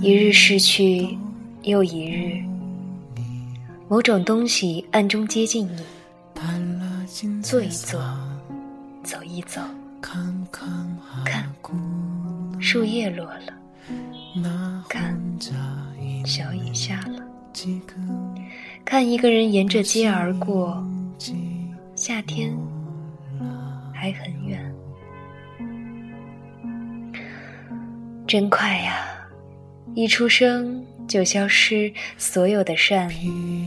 一日逝去，又一日，某种东西暗中接近你，坐一坐，走一走，看，树叶落了，看，小雨下了，看一个人沿着街而过，夏天还很远，真快呀！一出生就消失，所有的善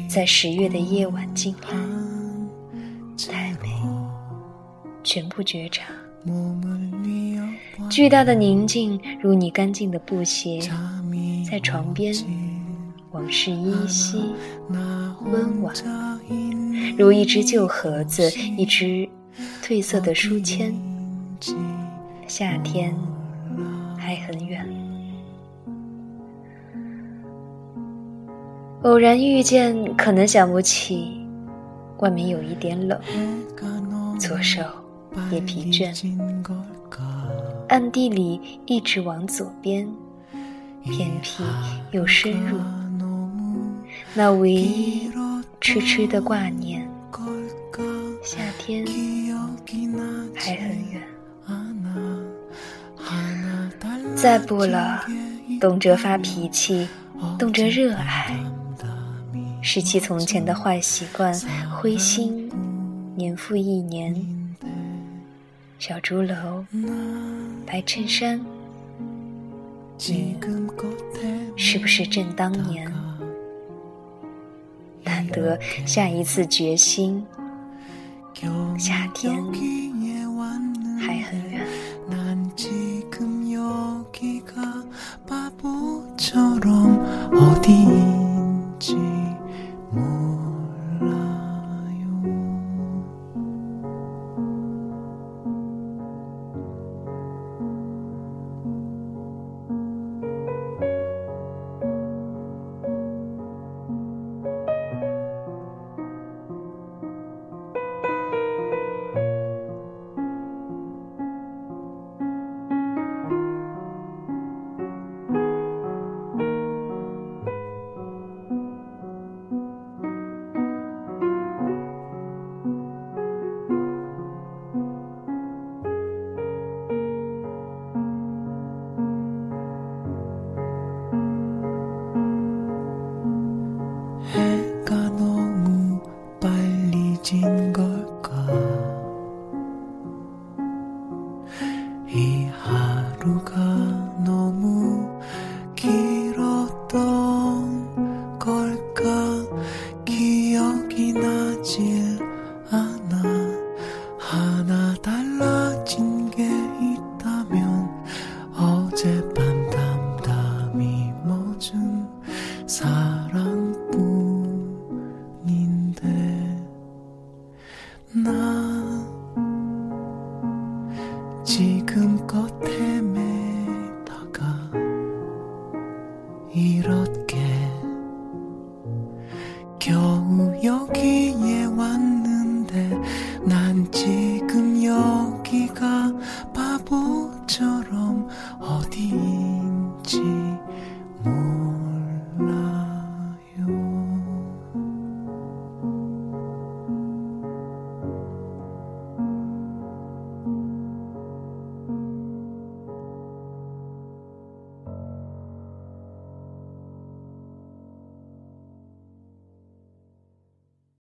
在十月的夜晚进来，太美，全部觉察。巨大的宁静，如你干净的布鞋，在床边，往事依稀，温婉，如一只旧盒子，一只褪色的书签。夏天还很远。偶然遇见，可能想不起，外面有一点冷，左手也疲倦，暗地里一直往左边，偏僻又深入，那唯一痴痴的挂念，夏天还很远，再不了，动辄发脾气，动辄热爱。拾起从前的坏习惯，灰心，年复一年。小竹楼，白衬衫，你是不是正当年？难得下一次决心，夏天还很远。 지금껏 헤매다가 이렇게 겨우 여기에 왔는데 난 지금 여기가 바보처럼